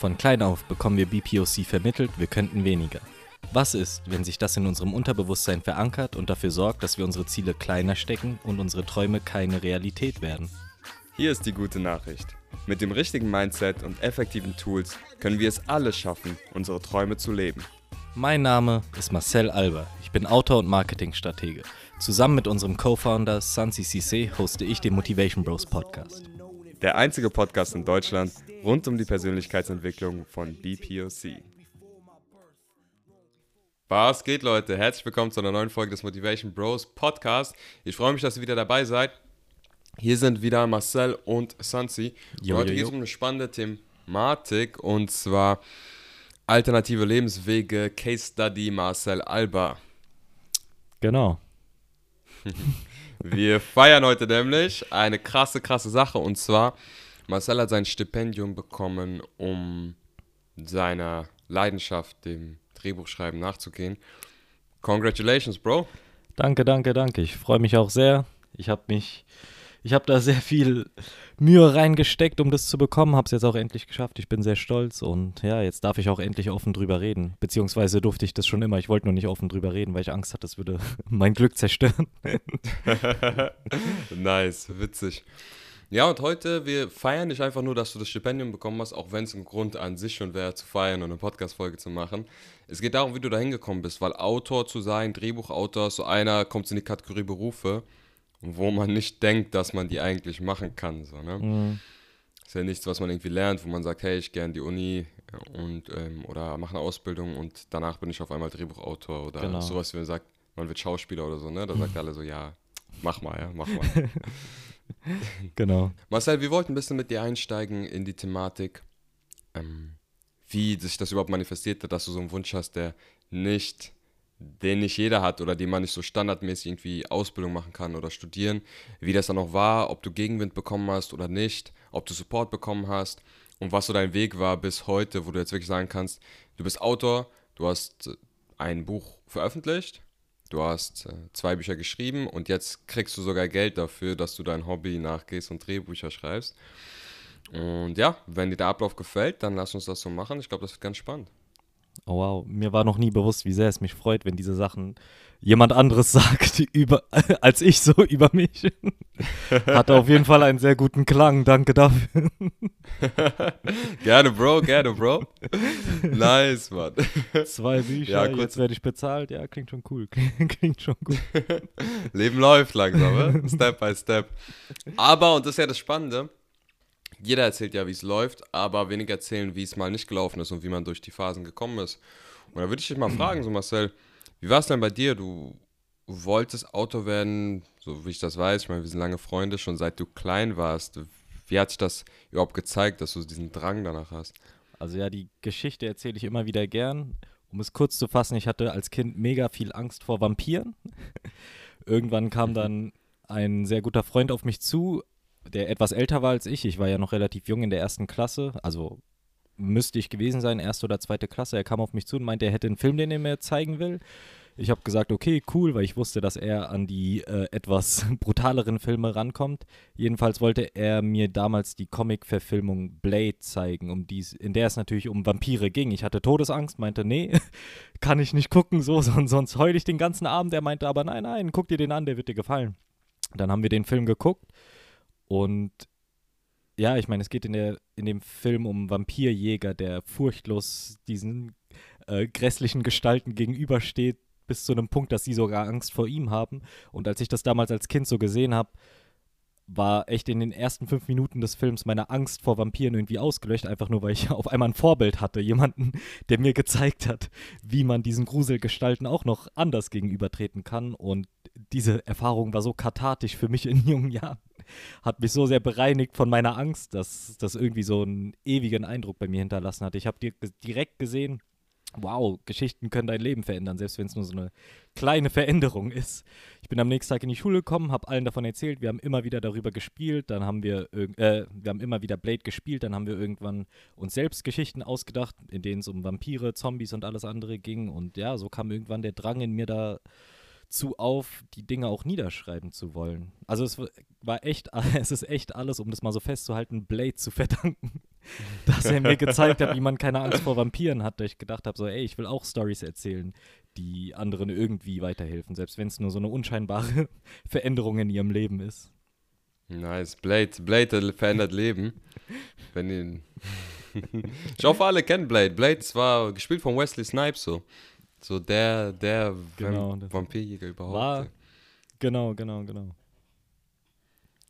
Von klein auf bekommen wir BPOC vermittelt, wir könnten weniger. Was ist, wenn sich das in unserem Unterbewusstsein verankert und dafür sorgt, dass wir unsere Ziele kleiner stecken und unsere Träume keine Realität werden? Hier ist die gute Nachricht. Mit dem richtigen Mindset und effektiven Tools können wir es alle schaffen, unsere Träume zu leben. Mein Name ist Marcel Alber. Ich bin Autor und Marketingstratege. Zusammen mit unserem Co-Founder Sansi Cisse hoste ich den Motivation Bros Podcast. Der einzige Podcast in Deutschland rund um die Persönlichkeitsentwicklung von BPOC. Was geht, Leute? Herzlich willkommen zu einer neuen Folge des Motivation Bros Podcast. Ich freue mich, dass ihr wieder dabei seid. Hier sind wieder Marcel und Sansi. Jo, Heute geht es um eine spannende Thematik und zwar alternative Lebenswege, Case Study Marcel Alba. Genau. Wir feiern heute nämlich eine krasse, krasse Sache und zwar Marcel hat sein Stipendium bekommen, um seiner Leidenschaft, dem Drehbuchschreiben nachzugehen. Congratulations, Bro. Danke, danke, danke. Ich freue mich auch sehr. Ich habe mich, ich habe da sehr viel Mühe reingesteckt, um das zu bekommen. Habe es jetzt auch endlich geschafft. Ich bin sehr stolz und ja, jetzt darf ich auch endlich offen drüber reden. Beziehungsweise durfte ich das schon immer. Ich wollte nur nicht offen drüber reden, weil ich Angst hatte, das würde mein Glück zerstören. nice, witzig. Ja, und heute, wir feiern nicht einfach nur, dass du das Stipendium bekommen hast, auch wenn es ein Grund an sich schon wäre, zu feiern und eine Podcast-Folge zu machen. Es geht darum, wie du da hingekommen bist, weil Autor zu sein, Drehbuchautor, so einer kommt in die Kategorie Berufe, wo man nicht denkt, dass man die eigentlich machen kann. So, ne? Mhm. Ist ja nichts, was man irgendwie lernt, wo man sagt, hey, ich gehe in die Uni und, ähm, oder mache eine Ausbildung und danach bin ich auf einmal Drehbuchautor oder Genau. sowas, wie man sagt, man wird Schauspieler oder so, ne? Da sagt alle so, ja, mach mal, ja, mach mal. Genau. Marcel, wir wollten ein bisschen mit dir einsteigen in die Thematik, ähm, wie sich das überhaupt manifestiert hat, dass du so einen Wunsch hast, der nicht, den nicht jeder hat oder den man nicht so standardmäßig irgendwie Ausbildung machen kann oder studieren, wie das dann noch war, ob du Gegenwind bekommen hast oder nicht, ob du Support bekommen hast und was so dein Weg war bis heute, wo du jetzt wirklich sagen kannst, du bist Autor, du hast äh, ein Buch veröffentlicht, Du hast äh, zwei Bücher geschrieben und jetzt kriegst du sogar Geld dafür, dass du dein Hobby nachgehst und Drehbücher schreibst. Und ja, wenn dir der Ablauf gefällt, dann lass uns das so machen. Ich glaube, das wird ganz spannend. Oh wow, mir war noch nie bewusst, wie sehr es mich freut, wenn diese Sachen jemand anderes sagt über als ich so über mich. Hatte auf jeden Fall einen sehr guten Klang, danke dafür. gerne, Bro, gerne, Bro. nice, Mann. Zwei Bücher, Ja, kurz- jetzt werde ich bezahlt. Ja, klingt schon cool. Klingt schon gut. Leben läuft langsam, ne? Step by Step. Aber, und das ist ja das Spannende, jeder erzählt ja, wie es läuft, aber wenig erzählen, wie es mal nicht gelaufen ist und wie man durch die Phasen gekommen ist. Und da würde ich dich mal fragen, so Marcel, wie war es denn bei dir? Du wolltest Autor werden, so wie ich das weiß, ich meine, wir sind lange Freunde, schon seit du klein warst. Wie hat sich das überhaupt gezeigt, dass du diesen Drang danach hast? Also ja, die Geschichte erzähle ich immer wieder gern. Um es kurz zu fassen, ich hatte als Kind mega viel Angst vor Vampiren. Irgendwann kam dann ein sehr guter Freund auf mich zu, der etwas älter war als ich. Ich war ja noch relativ jung in der ersten Klasse, also müsste ich gewesen sein, erste oder zweite Klasse. Er kam auf mich zu und meinte, er hätte einen Film, den er mir zeigen will. Ich habe gesagt, okay, cool, weil ich wusste, dass er an die äh, etwas brutaleren Filme rankommt. Jedenfalls wollte er mir damals die Comic-Verfilmung Blade zeigen, um dies, in der es natürlich um Vampire ging. Ich hatte Todesangst, meinte, nee, kann ich nicht gucken, so, sonst, sonst heul ich den ganzen Abend. Er meinte aber, nein, nein, guck dir den an, der wird dir gefallen. Dann haben wir den Film geguckt und ja, ich meine, es geht in, der, in dem Film um Vampirjäger, der furchtlos diesen äh, grässlichen Gestalten gegenübersteht, bis zu einem Punkt, dass sie sogar Angst vor ihm haben. Und als ich das damals als Kind so gesehen habe, war echt in den ersten fünf Minuten des Films meine Angst vor Vampiren irgendwie ausgelöscht, einfach nur weil ich auf einmal ein Vorbild hatte, jemanden, der mir gezeigt hat, wie man diesen Gruselgestalten auch noch anders gegenübertreten kann. Und diese Erfahrung war so kathartisch für mich in jungen Jahren, hat mich so sehr bereinigt von meiner Angst, dass das irgendwie so einen ewigen Eindruck bei mir hinterlassen hat. Ich habe dir direkt gesehen, wow, Geschichten können dein Leben verändern, selbst wenn es nur so eine kleine Veränderung ist. Ich bin am nächsten Tag in die Schule gekommen, habe allen davon erzählt, wir haben immer wieder darüber gespielt, dann haben wir, äh, wir haben immer wieder Blade gespielt, dann haben wir irgendwann uns selbst Geschichten ausgedacht, in denen es um Vampire, Zombies und alles andere ging und ja, so kam irgendwann der Drang in mir da zu auf, die Dinge auch niederschreiben zu wollen. Also es war echt, es ist echt alles, um das mal so festzuhalten, Blade zu verdanken. dass er mir gezeigt hat, wie man keine Angst vor Vampiren hat, da ich gedacht habe, so, ey, ich will auch Stories erzählen, die anderen irgendwie weiterhelfen, selbst wenn es nur so eine unscheinbare Veränderung in ihrem Leben ist. Nice. Blade, Blade verändert Leben. Wenn ihn. ich hoffe, alle kennen Blade. Blade war gespielt von Wesley Snipes so. So der, der Genau, Vampirjäger überhaupt. War, genau, genau, genau.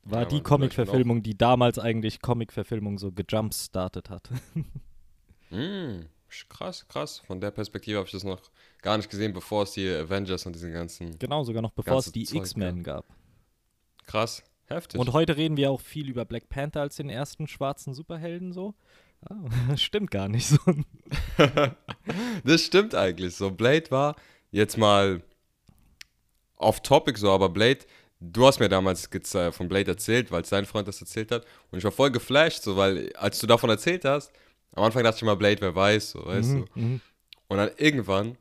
War Ja, die Comic-Verfilmung, die damals eigentlich Comic-Verfilmung so gejumpstartet hat. Mm, krass, krass. Von der Perspektive habe ich das noch gar nicht gesehen, bevor es die Avengers und diesen ganzen. genau, sogar noch bevor es die X-Men gab. Krass, heftig. Und heute reden wir auch viel über Black Panther als den ersten schwarzen Superhelden so. Ah, stimmt gar nicht so. das stimmt eigentlich so. Blade war jetzt mal off topic so, aber Blade, du hast mir damals gez- von Blade erzählt, weil sein Freund das erzählt hat. Und ich war voll geflasht, so, weil als du davon erzählt hast, am Anfang dachte ich immer, Blade, wer weiß, so, weißt Mhm, du. mhm. Und dann irgendwann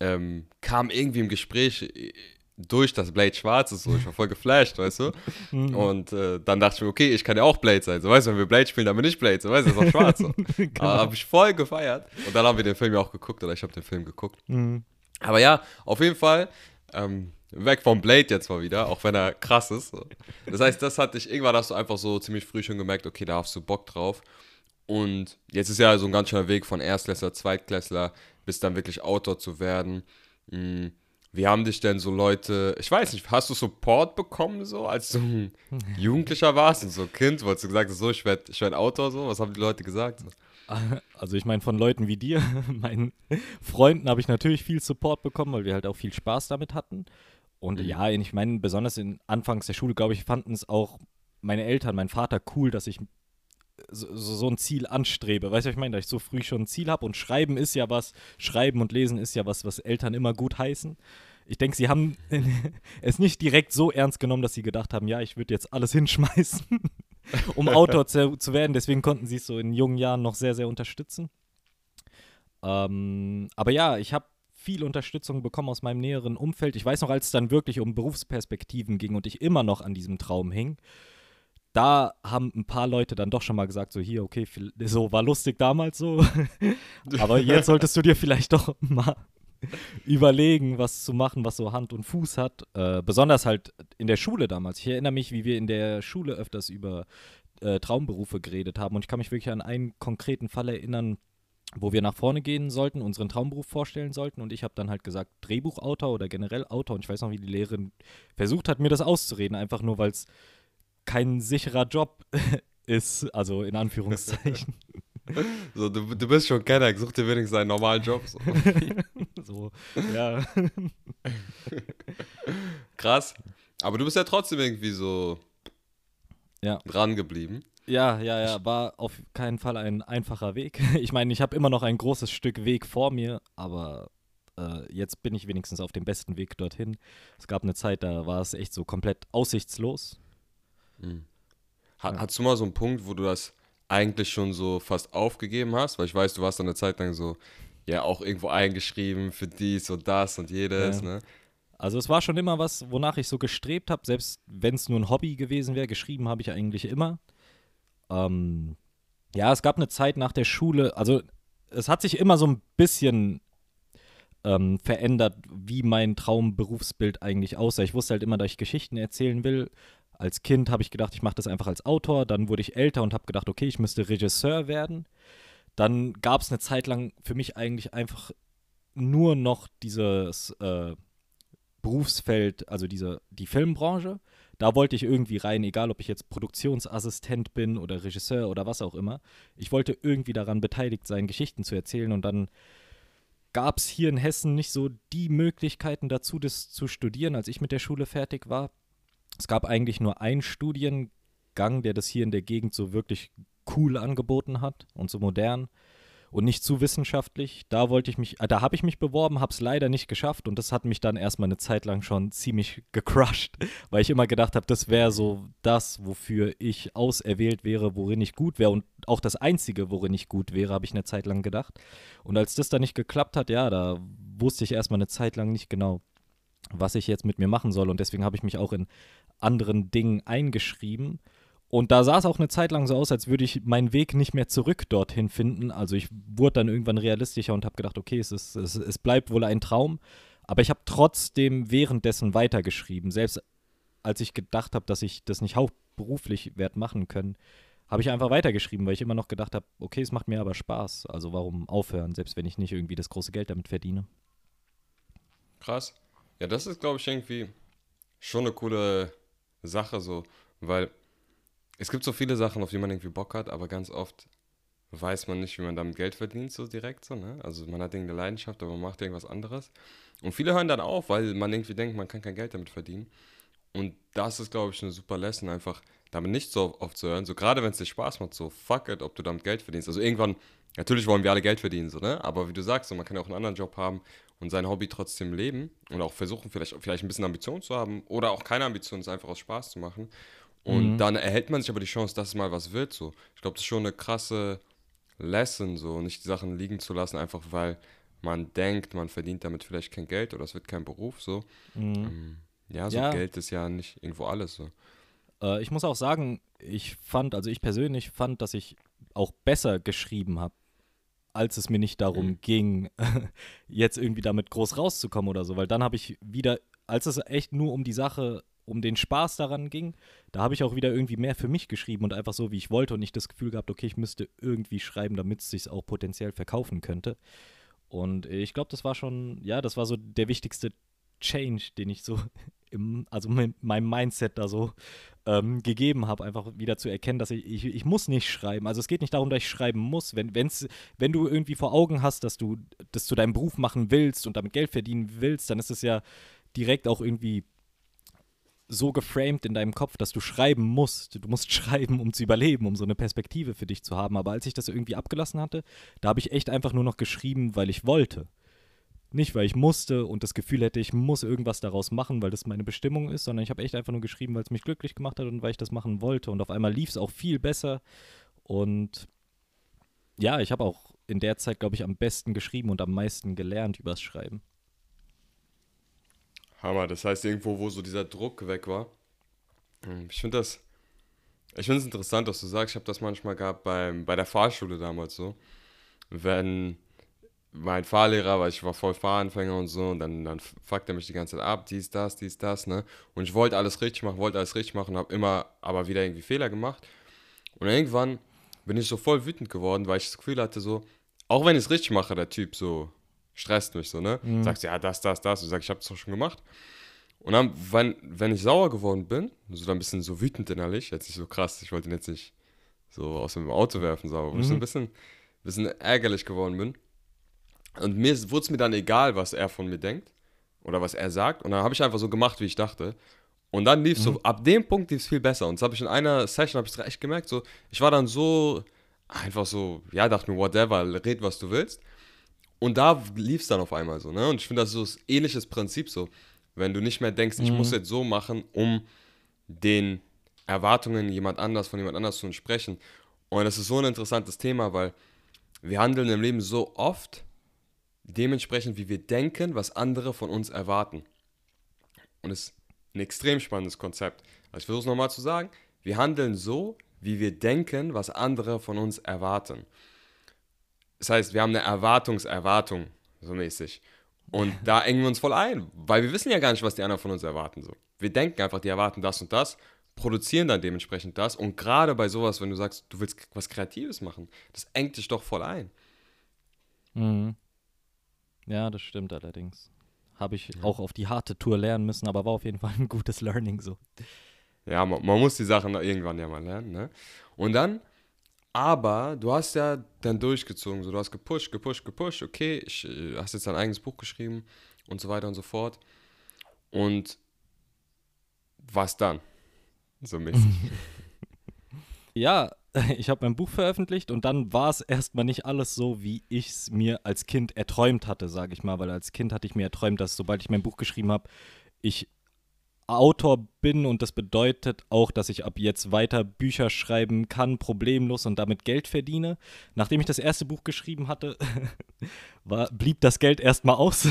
ähm, kam irgendwie im Gespräch äh, durch, dass Blade schwarz ist, so. Ich war voll geflasht, weißt du. Mhm. Und äh, dann dachte ich mir, okay, ich kann ja auch Blade sein. So, weißt du, wenn wir Blade spielen, dann bin ich Blade. So, weißt du, ist auch schwarz. So. Genau. Aber habe ich voll gefeiert. Und dann haben wir den Film ja auch geguckt, oder ich habe den Film geguckt. Mhm. Aber ja, auf jeden Fall, ähm, weg vom Blade jetzt mal wieder, auch wenn er krass ist. So. Das heißt, das hatte ich, irgendwann hast du einfach so ziemlich früh schon gemerkt, okay, da hast du Bock drauf. Und jetzt ist ja so ein ganz schöner Weg von Erstklässler, Zweitklässler bis dann wirklich Autor zu werden. Mm, Wie haben dich denn so Leute, ich weiß nicht, hast du Support bekommen so, als du ein Jugendlicher warst und so Kind, wo du gesagt hast, so, ich werde ich werd Autor, so, was haben die Leute gesagt? So? Also ich meine, von Leuten wie dir, meinen Freunden, habe ich natürlich viel Support bekommen, weil wir halt auch viel Spaß damit hatten. Und Mhm. ja, ich meine, besonders in Anfangs der Schule, glaube ich, fanden es auch meine Eltern, mein Vater cool, dass ich so, so ein Ziel anstrebe. Weißt du, was ich meine, dass ich so früh schon ein Ziel habe und Schreiben ist ja was, Schreiben und Lesen ist ja was, was Eltern immer gut heißen. Ich denke, sie haben es nicht direkt so ernst genommen, dass sie gedacht haben, ja, ich würde jetzt alles hinschmeißen, um Autor zu, zu werden. Deswegen konnten sie es so in jungen Jahren noch sehr, sehr unterstützen. Ähm, aber ja, ich habe viel Unterstützung bekommen aus meinem näheren Umfeld. Ich weiß noch, als es dann wirklich um Berufsperspektiven ging und ich immer noch an diesem Traum hing, da haben ein paar Leute dann doch schon mal gesagt, so hier, okay, so war lustig damals so, aber jetzt solltest du dir vielleicht doch mal überlegen, was zu machen, was so Hand und Fuß hat. Äh, besonders halt in der Schule damals. Ich erinnere mich, wie wir in der Schule öfters über äh, Traumberufe geredet haben und ich kann mich wirklich an einen konkreten Fall erinnern, wo wir nach vorne gehen sollten, unseren Traumberuf vorstellen sollten und ich habe dann halt gesagt, Drehbuchautor oder generell Autor und ich weiß noch, wie die Lehrerin versucht hat, mir das auszureden, einfach nur, weil es kein sicherer Job ist, also in Anführungszeichen. So, du, du bist schon Kenner, such dir wenigstens einen normalen Job. So. so, ja. Krass. Aber du bist ja trotzdem irgendwie so Ja. dran geblieben. Ja, ja, ja, war auf keinen Fall ein einfacher Weg. Ich meine, ich habe immer noch ein großes Stück Weg vor mir, aber äh, jetzt bin ich wenigstens auf dem besten Weg dorthin. Es gab eine Zeit, da war es echt so komplett aussichtslos. Ha Ja. Hattest du mal so einen Punkt, wo du das eigentlich schon so fast aufgegeben hast? Weil ich weiß, du warst dann eine Zeit lang so, ja, auch irgendwo eingeschrieben für dies und das und jedes, Ja. ne? Also es war schon immer was, wonach ich so gestrebt habe, selbst wenn es nur ein Hobby gewesen wäre. Geschrieben habe ich eigentlich immer. Ähm, ja, es gab eine Zeit nach der Schule, also es hat sich immer so ein bisschen ähm, verändert, wie mein Traumberufsbild eigentlich aussah. Ich wusste halt immer, dass ich Geschichten erzählen will. Als Kind habe ich gedacht, ich mache das einfach als Autor. Dann wurde ich älter und habe gedacht, okay, ich müsste Regisseur werden. Dann gab es eine Zeit lang für mich eigentlich einfach nur noch dieses äh, Berufsfeld, also diese, die Filmbranche. Da wollte ich irgendwie rein, egal ob ich jetzt Produktionsassistent bin oder Regisseur oder was auch immer. Ich wollte irgendwie daran beteiligt sein, Geschichten zu erzählen und dann gab es hier in Hessen nicht so die Möglichkeiten dazu, das zu studieren, als ich mit der Schule fertig war. Es gab eigentlich nur einen Studiengang, der das hier in der Gegend so wirklich cool angeboten hat und so modern und nicht zu wissenschaftlich. Da wollte ich mich, äh, da habe ich mich beworben, habe es leider nicht geschafft und das hat mich dann erstmal eine Zeit lang schon ziemlich gecrushed, weil ich immer gedacht habe, das wäre so das, wofür ich auserwählt wäre, worin ich gut wäre und auch das Einzige, worin ich gut wäre, habe ich eine Zeit lang gedacht. Und als das dann nicht geklappt hat, ja, da wusste ich erstmal eine Zeit lang nicht genau, was ich jetzt mit mir machen soll und deswegen habe ich mich auch in anderen Dingen eingeschrieben Und da sah es auch eine Zeit lang so aus, als würde ich meinen Weg nicht mehr zurück dorthin finden. Also ich wurde dann irgendwann realistischer und habe gedacht, okay, es, ist, es, es bleibt wohl ein Traum. Aber ich habe trotzdem währenddessen weitergeschrieben. Selbst als ich gedacht habe, dass ich das nicht hauptberuflich werde machen können, habe ich einfach weitergeschrieben, weil ich immer noch gedacht habe, okay, es macht mir aber Spaß. Also warum aufhören, selbst wenn ich nicht irgendwie das große Geld damit verdiene. Krass. Ja, das ist, glaube ich, irgendwie schon eine coole Sache so, weil es gibt so viele Sachen, auf die man irgendwie Bock hat, aber ganz oft weiß man nicht, wie man damit Geld verdient, so direkt so, ne? Also man hat irgendeine Leidenschaft, aber man macht irgendwas anderes. Und viele hören dann auf, weil man irgendwie denkt, man kann kein Geld damit verdienen. Und das ist, glaube ich, eine super Lesson, einfach damit nicht so oft zu hören. So gerade wenn es dir Spaß macht, so fuck it, ob du damit Geld verdienst. Also irgendwann, natürlich wollen wir alle Geld verdienen, so, ne? Aber wie du sagst, so, man kann ja auch einen anderen Job haben und sein Hobby trotzdem leben und auch versuchen, vielleicht, vielleicht ein bisschen Ambition zu haben oder auch keine Ambition, es einfach aus Spaß zu machen. Und mhm. dann erhält man sich aber die Chance, dass es mal was wird. So. Ich glaube, das ist schon eine krasse Lesson, so nicht die Sachen liegen zu lassen, einfach weil man denkt, man verdient damit vielleicht kein Geld oder es wird kein Beruf. So. Mhm. Ähm, ja, so ja. Geld ist ja nicht irgendwo alles so. Äh, ich muss auch sagen, ich fand, also ich persönlich fand, dass ich auch besser geschrieben habe, als es mir nicht darum mhm. ging, jetzt irgendwie damit groß rauszukommen oder so, weil dann habe ich wieder, als es echt nur um die Sache um den Spaß daran ging, da habe ich auch wieder irgendwie mehr für mich geschrieben und einfach so, wie ich wollte und nicht das Gefühl gehabt, okay, ich müsste irgendwie schreiben, damit es sich auch potenziell verkaufen könnte. Und ich glaube, das war schon, ja, das war so der wichtigste Change, den ich so im, also mit meinem Mindset da so ähm, gegeben habe, einfach wieder zu erkennen, dass ich, ich, ich muss nicht schreiben. Also es geht nicht darum, dass ich schreiben muss. Wenn, wenn's, wenn du irgendwie vor Augen hast, dass du das zu deinem Beruf machen willst und damit Geld verdienen willst, dann ist es ja direkt auch irgendwie so geframed in deinem Kopf, dass du schreiben musst. Du musst schreiben, um zu überleben, um so eine Perspektive für dich zu haben. Aber als ich das irgendwie abgelassen hatte, da habe ich echt einfach nur noch geschrieben, weil ich wollte. Nicht, weil ich musste und das Gefühl hätte, ich muss irgendwas daraus machen, weil das meine Bestimmung ist, sondern ich habe echt einfach nur geschrieben, weil es mich glücklich gemacht hat und weil ich das machen wollte. Und auf einmal lief es auch viel besser. Und ja, ich habe auch in der Zeit, glaube ich, am besten geschrieben und am meisten gelernt übers Schreiben. Hammer, das heißt irgendwo, wo so dieser Druck weg war. Hm, ich finde das, ich finde es interessant, dass du sagst, ich habe das manchmal gehabt beim, bei der Fahrschule damals so. Wenn mein Fahrlehrer, weil ich war voll Fahranfänger und so, und dann, dann fuckt er mich die ganze Zeit ab, dies, das, dies, das, ne? Und ich wollte alles richtig machen, wollte alles richtig machen, habe immer aber wieder irgendwie Fehler gemacht. Und irgendwann bin ich so voll wütend geworden, weil ich das Gefühl hatte, so, auch wenn ich es richtig mache, der Typ so, stresst mich so, ne? Mhm. Sagst ja, das, das, das. Und sag, ich habe es doch schon gemacht. Und dann, wenn, wenn ich sauer geworden bin, so dann ein bisschen so wütend innerlich, jetzt nicht so krass, ich wollte ihn jetzt nicht so aus dem Auto werfen, sauer, mhm. ich so ein bisschen, bisschen ärgerlich geworden bin. Und mir wurde es mir dann egal, was er von mir denkt oder was er sagt. Und dann habe ich einfach so gemacht, wie ich dachte. Und dann lief es mhm. so, ab dem Punkt lief es viel besser. Und das habe ich in einer Session, habe ich echt gemerkt, so, ich war dann so, einfach so, ja, dachte mir, whatever, red, was du willst. Und da lief es dann auf einmal so, ne? Und ich finde, das ist so ein ähnliches Prinzip so. Wenn du nicht mehr denkst, ich muss mhm. jetzt so machen, um den Erwartungen jemand anders, von jemand anders zu entsprechen. Und das ist so ein interessantes Thema, weil wir handeln im Leben so oft dementsprechend, wie wir denken, was andere von uns erwarten. Und es ist ein extrem spannendes Konzept. Also ich versuche es nochmal zu sagen. Wir handeln so, wie wir denken, was andere von uns erwarten. Das heißt, wir haben eine Erwartungserwartung, so mäßig. Und da engen wir uns voll ein, weil wir wissen ja gar nicht, was die anderen von uns erwarten. So. Wir denken einfach, die erwarten das und das, produzieren dann dementsprechend das. Und gerade bei sowas, wenn du sagst, du willst was Kreatives machen, das engt dich doch voll ein. Mhm. Ja, das stimmt allerdings. Habe ich ja. auch auf die harte Tour lernen müssen, aber war auf jeden Fall ein gutes Learning so. Ja, man, man muss die Sachen irgendwann ja mal lernen. Ne? Und dann aber du hast ja dann durchgezogen, so du hast gepusht, gepusht, gepusht, okay, ich äh, hast jetzt dein eigenes Buch geschrieben und so weiter und so fort. Und was dann? So mäßig. ja, ich habe mein Buch veröffentlicht und dann war es erstmal nicht alles so, wie ich es mir als Kind erträumt hatte, sage ich mal, weil als Kind hatte ich mir erträumt, dass sobald ich mein Buch geschrieben habe, ich Autor bin und das bedeutet auch, dass ich ab jetzt weiter Bücher schreiben kann, problemlos und damit Geld verdiene. Nachdem ich das erste Buch geschrieben hatte, war, blieb das Geld erstmal aus.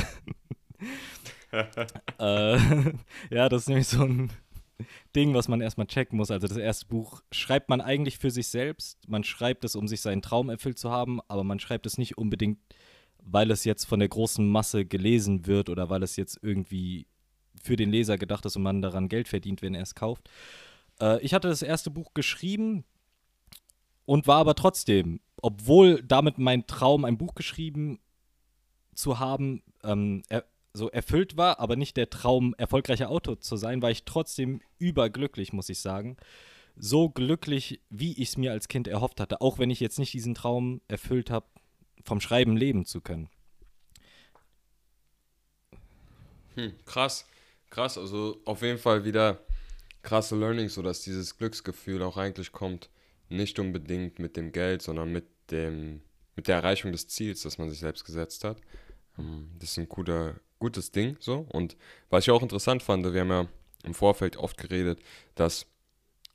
äh, ja, das ist nämlich so ein, Ding, was man erstmal checken muss. Also das erste Buch schreibt man eigentlich für sich selbst. Man schreibt es, um sich seinen Traum erfüllt zu haben, aber man schreibt es nicht unbedingt, weil es jetzt von der großen Masse gelesen wird oder weil es jetzt irgendwie für den Leser gedacht ist und man daran Geld verdient, wenn er es kauft. Äh, ich hatte das erste Buch geschrieben und war aber trotzdem, obwohl damit mein Traum, ein Buch geschrieben zu haben, ähm, er, so erfüllt war, aber nicht der Traum, erfolgreicher Autor zu sein, war ich trotzdem überglücklich, muss ich sagen. So glücklich, wie ich es mir als Kind erhofft hatte, auch wenn ich jetzt nicht diesen Traum erfüllt habe, vom Schreiben leben zu können. Hm, krass, krass. Also auf jeden Fall wieder krasse Learnings, sodass dieses Glücksgefühl auch eigentlich kommt, nicht unbedingt mit dem Geld, sondern mit dem, mit der Erreichung des Ziels, das man sich selbst gesetzt hat. Ähm, das ist ein guter, gutes Ding so. Und was ich auch interessant fand, wir haben ja im Vorfeld oft geredet, dass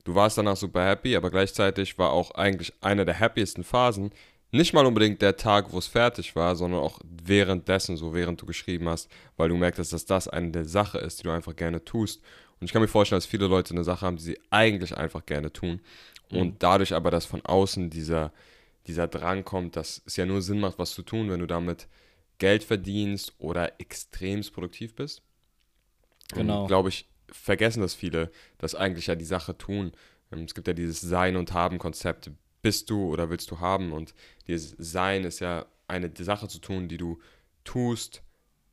du warst danach super happy, aber gleichzeitig war auch eigentlich eine der happiesten Phasen nicht mal unbedingt der Tag, wo es fertig war, sondern auch währenddessen, so während du geschrieben hast, weil du merktest, dass das eine der Sache ist, die du einfach gerne tust. Und ich kann mir vorstellen, dass viele Leute eine Sache haben, die sie eigentlich einfach gerne tun. Und mhm. dadurch aber, dass von außen dieser, dieser Drang kommt, dass es ja nur Sinn macht, was zu tun, wenn du damit Geld verdienst oder extremst produktiv bist. Genau. Glaube ich, vergessen das viele, dass eigentlich ja die Sache tun. Ähm, es gibt ja dieses Sein- und Haben-Konzept. Bist du oder willst du haben? Und dieses Sein ist ja eine Sache zu tun, die du tust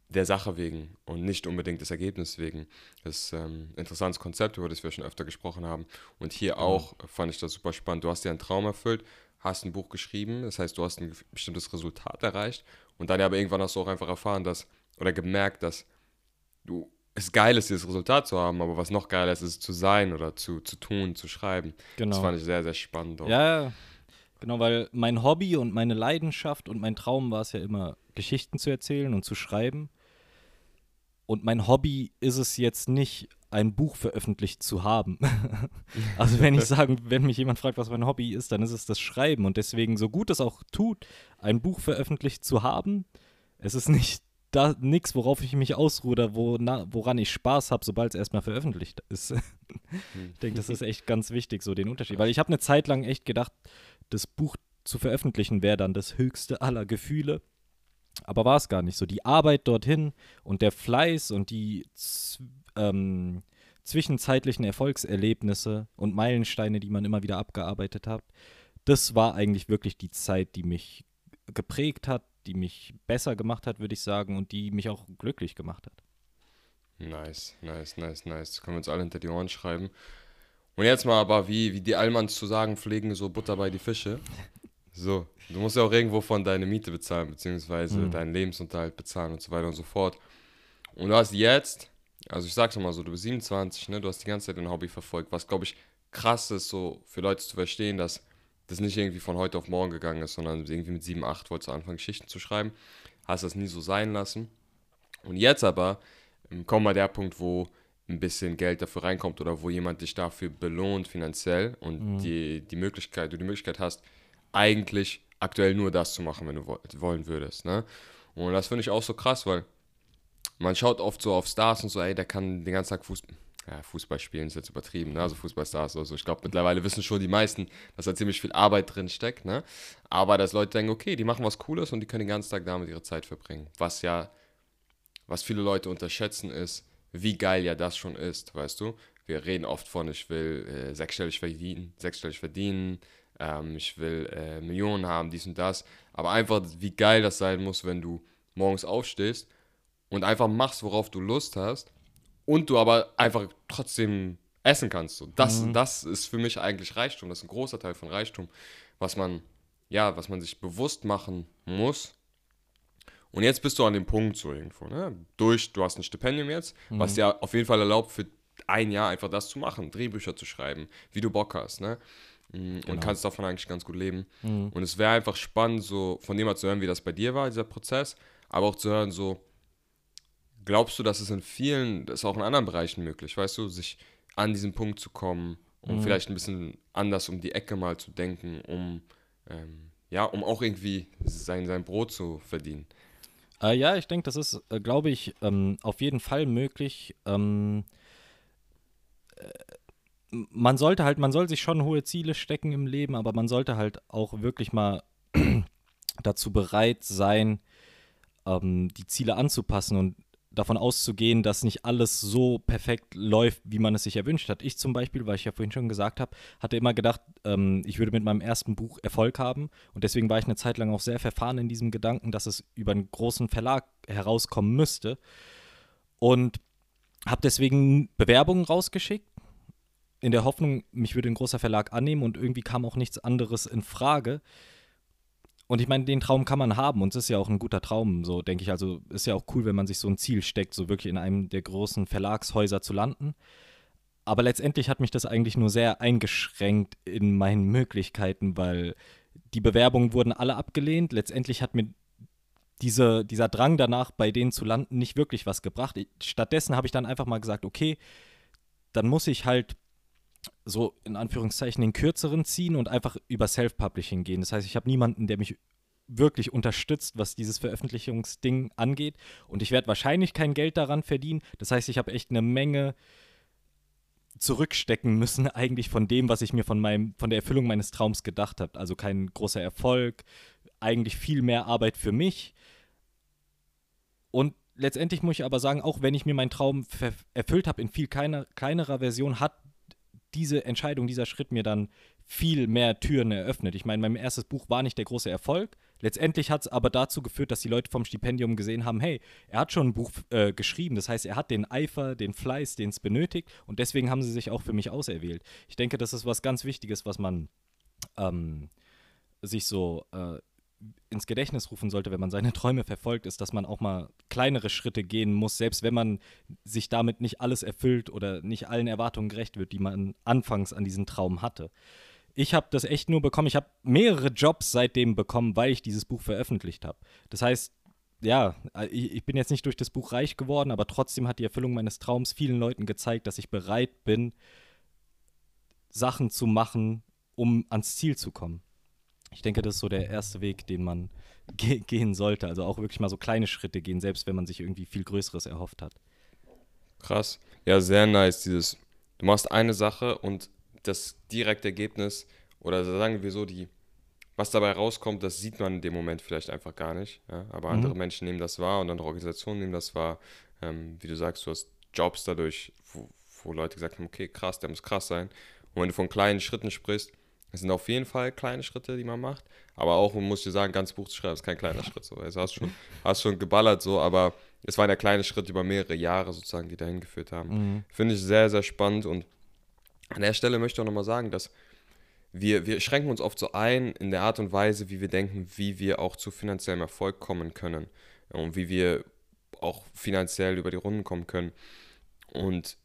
der Sache wegen und nicht unbedingt des Ergebnisses wegen. Das ist ähm, ein interessantes Konzept, über das wir schon öfter gesprochen haben. Und hier auch fand ich das super spannend. Du hast dir einen Traum erfüllt, hast ein Buch geschrieben, das heißt, du hast ein bestimmtes Resultat erreicht und dann aber irgendwann hast du auch einfach erfahren, dass oder gemerkt, dass du es geil ist, dieses Resultat zu haben, aber was noch geiler ist, ist es zu sein oder zu, zu tun, zu schreiben. Genau. Das fand ich sehr, sehr spannend. Auch. Ja, genau, weil mein Hobby und meine Leidenschaft und mein Traum war es ja immer, Geschichten zu erzählen und zu schreiben. Und mein Hobby ist es jetzt nicht, ein Buch veröffentlicht zu haben. also wenn ich sage, wenn mich jemand fragt, was mein Hobby ist, dann ist es das Schreiben. Und deswegen, so gut es auch tut, ein Buch veröffentlicht zu haben, es ist nicht da nichts, worauf ich mich ausruhe wo, woran ich Spaß habe, sobald es erstmal veröffentlicht ist. ich denke, das ist echt ganz wichtig, so den Unterschied. Weil ich habe eine Zeit lang echt gedacht, das Buch zu veröffentlichen wäre dann das höchste aller Gefühle. Aber war es gar nicht so. Die Arbeit dorthin und der Fleiß und die ähm, zwischenzeitlichen Erfolgserlebnisse und Meilensteine, die man immer wieder abgearbeitet hat, das war eigentlich wirklich die Zeit, die mich geprägt hat, die mich besser gemacht hat, würde ich sagen, und die mich auch glücklich gemacht hat. Nice, nice, nice, nice. Das können wir uns alle hinter die Ohren schreiben. Und jetzt mal aber, wie, wie die Allmanns zu sagen pflegen, so Butter bei die Fische. So, du musst ja auch irgendwo von deine Miete bezahlen, beziehungsweise mhm. deinen Lebensunterhalt bezahlen und so weiter und so fort. Und du hast jetzt, also ich sag's mal so, du bist 27, ne, du hast die ganze Zeit dein Hobby verfolgt, was glaube ich krass ist, so für Leute zu verstehen, dass das nicht irgendwie von heute auf morgen gegangen ist, sondern irgendwie mit 7, 8 wolltest du anfangen, Geschichten zu schreiben, hast das nie so sein lassen. Und jetzt aber ähm, kommt mal der Punkt, wo ein bisschen Geld dafür reinkommt oder wo jemand dich dafür belohnt finanziell und mhm. die, die Möglichkeit, du die Möglichkeit hast, eigentlich aktuell nur das zu machen, wenn du wollen würdest. Ne? Und das finde ich auch so krass, weil man schaut oft so auf Stars und so, ey, der kann den ganzen Tag Fußball, ja, Fußball spielen ist jetzt übertrieben, ne? also Fußballstars oder so. Ich glaube, mittlerweile wissen schon die meisten, dass da ziemlich viel Arbeit drin steckt, ne? aber dass Leute denken, okay, die machen was Cooles und die können den ganzen Tag damit ihre Zeit verbringen. Was ja, was viele Leute unterschätzen ist, wie geil ja das schon ist, weißt du? Wir reden oft von, ich will äh, sechsstellig verdienen, sechsstellig verdienen, ähm, ich will äh, Millionen haben, dies und das. Aber einfach, wie geil das sein muss, wenn du morgens aufstehst und einfach machst, worauf du Lust hast und du aber einfach trotzdem essen kannst. So, das, mhm. das ist für mich eigentlich Reichtum. Das ist ein großer Teil von Reichtum, was man, ja, was man sich bewusst machen muss. Und jetzt bist du an dem Punkt so irgendwo, ne? Durch, du hast ein Stipendium jetzt, mhm. was dir auf jeden Fall erlaubt, für ein Jahr einfach das zu machen, Drehbücher zu schreiben, wie du Bock hast, ne? Mm, und genau. kannst davon eigentlich ganz gut leben. Mhm. Und es wäre einfach spannend, so von dem mal zu hören, wie das bei dir war, dieser Prozess, aber auch zu hören, so, glaubst du, dass es in vielen, das ist auch in anderen Bereichen möglich, weißt du, sich an diesen Punkt zu kommen, um mhm. vielleicht ein bisschen anders um die Ecke mal zu denken, um, ähm, ja, um auch irgendwie sein, sein Brot zu verdienen? Äh, ja, ich denke, das ist, äh, glaube ich, ähm, auf jeden Fall möglich. Ähm, man sollte halt, man soll sich schon hohe Ziele stecken im Leben, aber man sollte halt auch wirklich mal dazu bereit sein, ähm, die Ziele anzupassen und davon auszugehen, dass nicht alles so perfekt läuft, wie man es sich erwünscht hat. Ich zum Beispiel, weil ich ja vorhin schon gesagt habe, hatte immer gedacht, ähm, ich würde mit meinem ersten Buch Erfolg haben. Und deswegen war ich eine Zeit lang auch sehr verfahren in diesem Gedanken, dass es über einen großen Verlag herauskommen müsste. Und habe deswegen Bewerbungen rausgeschickt, in der Hoffnung, mich würde ein großer Verlag annehmen und irgendwie kam auch nichts anderes in Frage. Und ich meine, den Traum kann man haben und es ist ja auch ein guter Traum, so denke ich. Also ist ja auch cool, wenn man sich so ein Ziel steckt, so wirklich in einem der großen Verlagshäuser zu landen. Aber letztendlich hat mich das eigentlich nur sehr eingeschränkt in meinen Möglichkeiten, weil die Bewerbungen wurden alle abgelehnt. Letztendlich hat mir diese, dieser Drang danach, bei denen zu landen, nicht wirklich was gebracht. Stattdessen habe ich dann einfach mal gesagt, okay, dann muss ich halt so in Anführungszeichen den kürzeren ziehen und einfach über Self-Publishing gehen. Das heißt, ich habe niemanden, der mich wirklich unterstützt, was dieses Veröffentlichungsding angeht. Und ich werde wahrscheinlich kein Geld daran verdienen. Das heißt, ich habe echt eine Menge zurückstecken müssen, eigentlich von dem, was ich mir von meinem, von der Erfüllung meines Traums gedacht habe. Also kein großer Erfolg, eigentlich viel mehr Arbeit für mich. Und letztendlich muss ich aber sagen, auch wenn ich mir meinen Traum erfüllt habe in viel kleiner, kleinerer Version, hat diese Entscheidung, dieser Schritt mir dann viel mehr Türen eröffnet. Ich meine, mein erstes Buch war nicht der große Erfolg. Letztendlich hat es aber dazu geführt, dass die Leute vom Stipendium gesehen haben, hey, er hat schon ein Buch äh, geschrieben. Das heißt, er hat den Eifer, den Fleiß, den es benötigt. Und deswegen haben sie sich auch für mich auserwählt. Ich denke, das ist was ganz Wichtiges, was man ähm, sich so äh, ins Gedächtnis rufen sollte, wenn man seine Träume verfolgt, ist, dass man auch mal kleinere Schritte gehen muss, selbst wenn man sich damit nicht alles erfüllt oder nicht allen Erwartungen gerecht wird, die man anfangs an diesen Traum hatte. Ich habe das echt nur bekommen. Ich habe mehrere Jobs seitdem bekommen, weil ich dieses Buch veröffentlicht habe. Das heißt, ja, ich, bin jetzt nicht durch das Buch reich geworden, aber trotzdem hat die Erfüllung meines Traums vielen Leuten gezeigt, dass ich bereit bin, Sachen zu machen, um ans Ziel zu kommen. Ich denke, das ist so der erste Weg, den man ge gehen sollte. Also auch wirklich mal so kleine Schritte gehen, selbst wenn man sich irgendwie viel Größeres erhofft hat. Krass. Ja, sehr nice. Dieses, du machst eine Sache und das direkte Ergebnis oder sagen wir so, die, was dabei rauskommt, das sieht man in dem Moment vielleicht einfach gar nicht. Ja? Aber mhm. andere Menschen nehmen das wahr und andere Organisationen nehmen das wahr. Ähm, wie du sagst, du hast Jobs dadurch, wo, wo Leute gesagt haben, okay, krass, der muss krass sein. Und wenn du von kleinen Schritten sprichst, es sind auf jeden Fall kleine Schritte, die man macht. Aber auch, muss ich sagen, ganzes Buch zu schreiben, ist kein kleiner Schritt. So. Also hast schon, hast schon geballert, so, aber es waren ja kleine Schritte über mehrere Jahre sozusagen, die dahin geführt haben. Mhm. Finde ich sehr, sehr spannend. Und an der Stelle möchte ich auch nochmal sagen, dass wir, wir schränken uns oft so ein in der Art und Weise, wie wir denken, wie wir auch zu finanziellem Erfolg kommen können. Und wie wir auch finanziell über die Runden kommen können. Und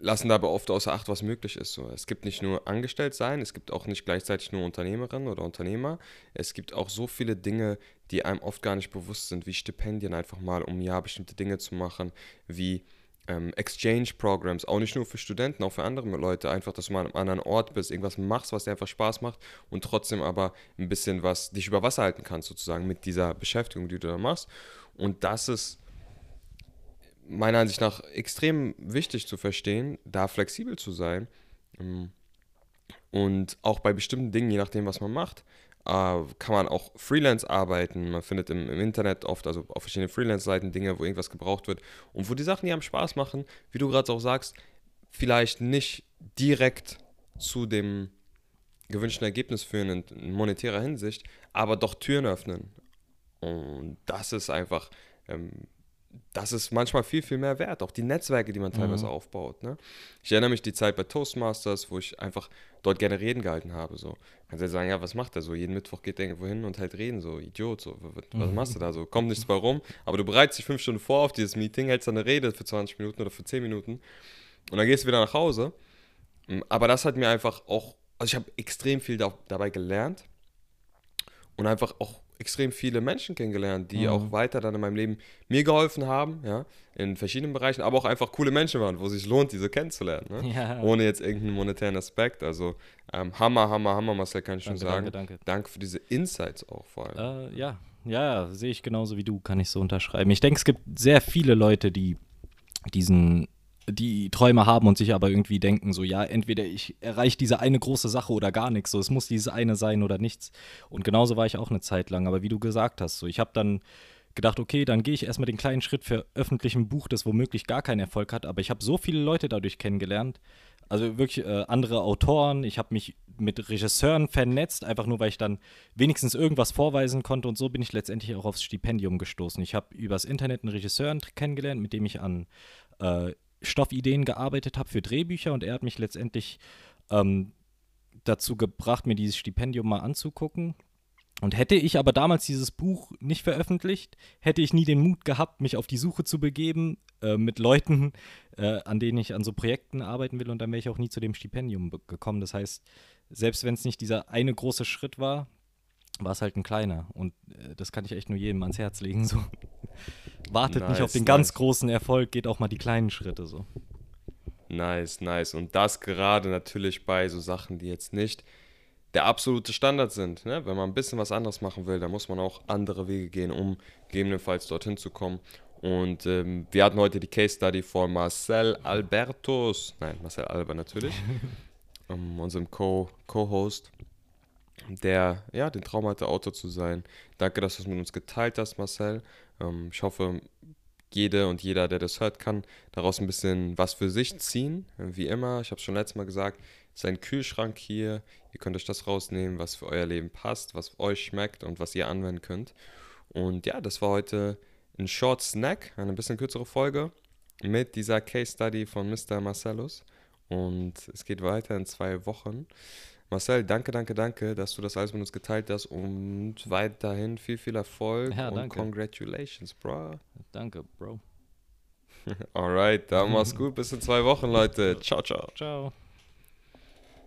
lassen dabei oft außer Acht, was möglich ist. So, es gibt nicht nur angestellt sein, es gibt auch nicht gleichzeitig nur Unternehmerin oder Unternehmer. Es gibt auch so viele Dinge, die einem oft gar nicht bewusst sind, wie Stipendien einfach mal, um ja bestimmte Dinge zu machen, wie ähm, Exchange-Programs, auch nicht nur für Studenten, auch für andere Leute, einfach, dass du mal an einem anderen Ort bist, irgendwas machst, was dir einfach Spaß macht und trotzdem aber ein bisschen was dich über Wasser halten kannst, sozusagen, mit dieser Beschäftigung, die du da machst. Und das ist meiner Ansicht nach extrem wichtig zu verstehen, da flexibel zu sein. Ähm, und auch bei bestimmten Dingen, je nachdem, was man macht, äh, kann man auch Freelance arbeiten. Man findet im, im Internet oft, also auf verschiedenen Freelance-Seiten, Dinge, wo irgendwas gebraucht wird. Und wo die Sachen, die einem Spaß machen, wie du gerade auch sagst, vielleicht nicht direkt zu dem gewünschten Ergebnis führen in monetärer Hinsicht, aber doch Türen öffnen. Und das ist einfach ähm, das ist manchmal viel, viel mehr wert. Auch die Netzwerke, die man teilweise mhm. aufbaut. Ne? Ich erinnere mich die Zeit bei Toastmasters, wo ich einfach dort gerne Reden gehalten habe. So. Kannst du sagen, ja, was macht er so? Jeden Mittwoch geht er irgendwo hin und halt reden, so Idiot, so, was, was mhm. machst du da so? Kommt nichts bei rum, aber du bereitest dich fünf Stunden vor auf dieses Meeting, hältst eine Rede für 20 Minuten oder für 10 Minuten und dann gehst du wieder nach Hause. Mm, aber das hat mir einfach auch, also ich habe extrem viel da, dabei gelernt und einfach auch extrem viele Menschen kennengelernt, die mhm. auch weiter dann in meinem Leben mir geholfen haben, ja, in verschiedenen Bereichen, aber auch einfach coole Menschen waren, wo es sich lohnt, diese kennenzulernen, ne? ja. ohne jetzt irgendeinen monetären Aspekt. Also ähm, Hammer, Hammer, Hammer, Marcel, kann ich danke, schon sagen. Danke, danke. Danke für diese Insights auch vor allem. Äh, ja, ja, sehe ich genauso wie du, kann ich so unterschreiben. Ich denke, es gibt sehr viele Leute, die diesen die Träume haben und sich aber irgendwie denken, so ja, entweder ich erreiche diese eine große Sache oder gar nichts, so es muss dieses eine sein oder nichts. Und genauso war ich auch eine Zeit lang, aber wie du gesagt hast, so ich habe dann gedacht, okay, dann gehe ich erstmal den kleinen Schritt für öffentlichen Buch, das womöglich gar keinen Erfolg hat, aber ich habe so viele Leute dadurch kennengelernt, also wirklich äh, andere Autoren, ich habe mich mit Regisseuren vernetzt, einfach nur, weil ich dann wenigstens irgendwas vorweisen konnte. Und so bin ich letztendlich auch aufs Stipendium gestoßen. Ich habe übers Internet einen Regisseur kennengelernt, mit dem ich an äh, Stoffideen gearbeitet habe für Drehbücher und er hat mich letztendlich ähm, dazu gebracht, mir dieses Stipendium mal anzugucken. Und hätte ich aber damals dieses Buch nicht veröffentlicht, hätte ich nie den Mut gehabt, mich auf die Suche zu begeben äh, mit Leuten, äh, an denen ich an so Projekten arbeiten will und dann wäre ich auch nie zu dem Stipendium gekommen. Das heißt, selbst wenn es nicht dieser eine große Schritt war, war es halt ein kleiner. Und äh, das kann ich echt nur jedem ans Herz legen. So. Wartet nice, nicht auf den nice. ganz großen Erfolg, geht auch mal die kleinen Schritte so. Nice, nice. Und das gerade natürlich bei so Sachen, die jetzt nicht der absolute Standard sind. Ne? Wenn man ein bisschen was anderes machen will, dann muss man auch andere Wege gehen, um gegebenenfalls dorthin zu kommen. Und ähm, wir hatten heute die Case Study von Marcel Albertus, nein, Marcel Alba natürlich, um, unserem Co-Host, der ja den Traum hatte, Autor zu sein. Danke, dass du es mit uns geteilt hast, Marcel. Ähm, ich hoffe, jede und jeder, der das hört, kann daraus ein bisschen was für sich ziehen. Wie immer, ich habe es schon letztes Mal gesagt, ist ein Kühlschrank hier. Ihr könnt euch das rausnehmen, was für euer Leben passt, was euch schmeckt und was ihr anwenden könnt. Und ja, das war heute ein Short Snack, eine bisschen kürzere Folge mit dieser Case Study von Mr. Marcellus. Und es geht weiter in zwei Wochen. Marcel, danke, danke, danke, dass du das alles mit uns geteilt hast und weiterhin viel, viel Erfolg ja, und congratulations, bro. Danke, Bro. Alright, dann mach's gut. Bis in zwei Wochen, Leute. Ciao, ciao. Ciao.